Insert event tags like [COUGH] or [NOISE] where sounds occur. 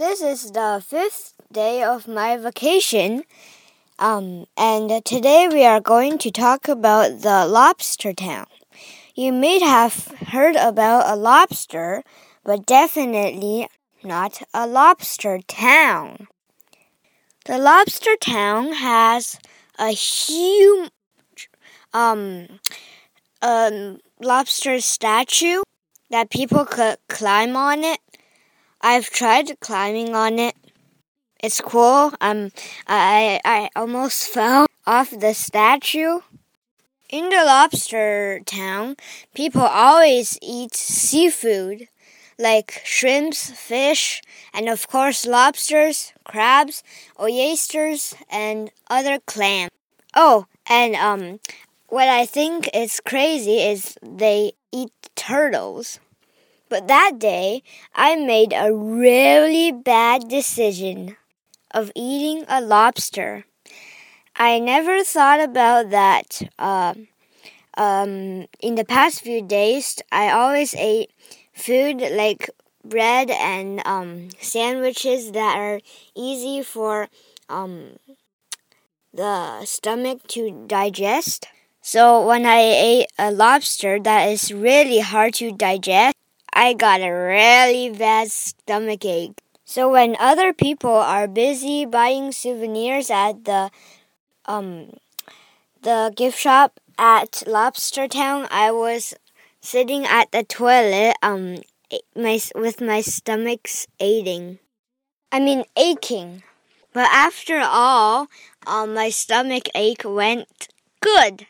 This is the fifth day of my vacation. Um, and today we are going to talk about the lobster town. You may have heard about a lobster, but definitely not a lobster town. The lobster town has a huge um, um, lobster statue that people could climb on it. I've tried climbing on it. It's cool. Um, I I almost [LAUGHS] fell off the statue. In the lobster town, people always eat seafood like shrimps, fish, and of course lobsters, crabs, oysters, and other clams. Oh, and um, what I think is crazy is they eat turtles. But that day, I made a really bad decision of eating a lobster. I never thought about that. Uh, um, in the past few days, I always ate food like bread and um, sandwiches that are easy for um, the stomach to digest. So when I ate a lobster that is really hard to digest, I got a really bad stomach ache. So when other people are busy buying souvenirs at the um the gift shop at Lobster Town, I was sitting at the toilet um my with my stomach's aching. I mean aching. But after all, um, my stomach ache went good.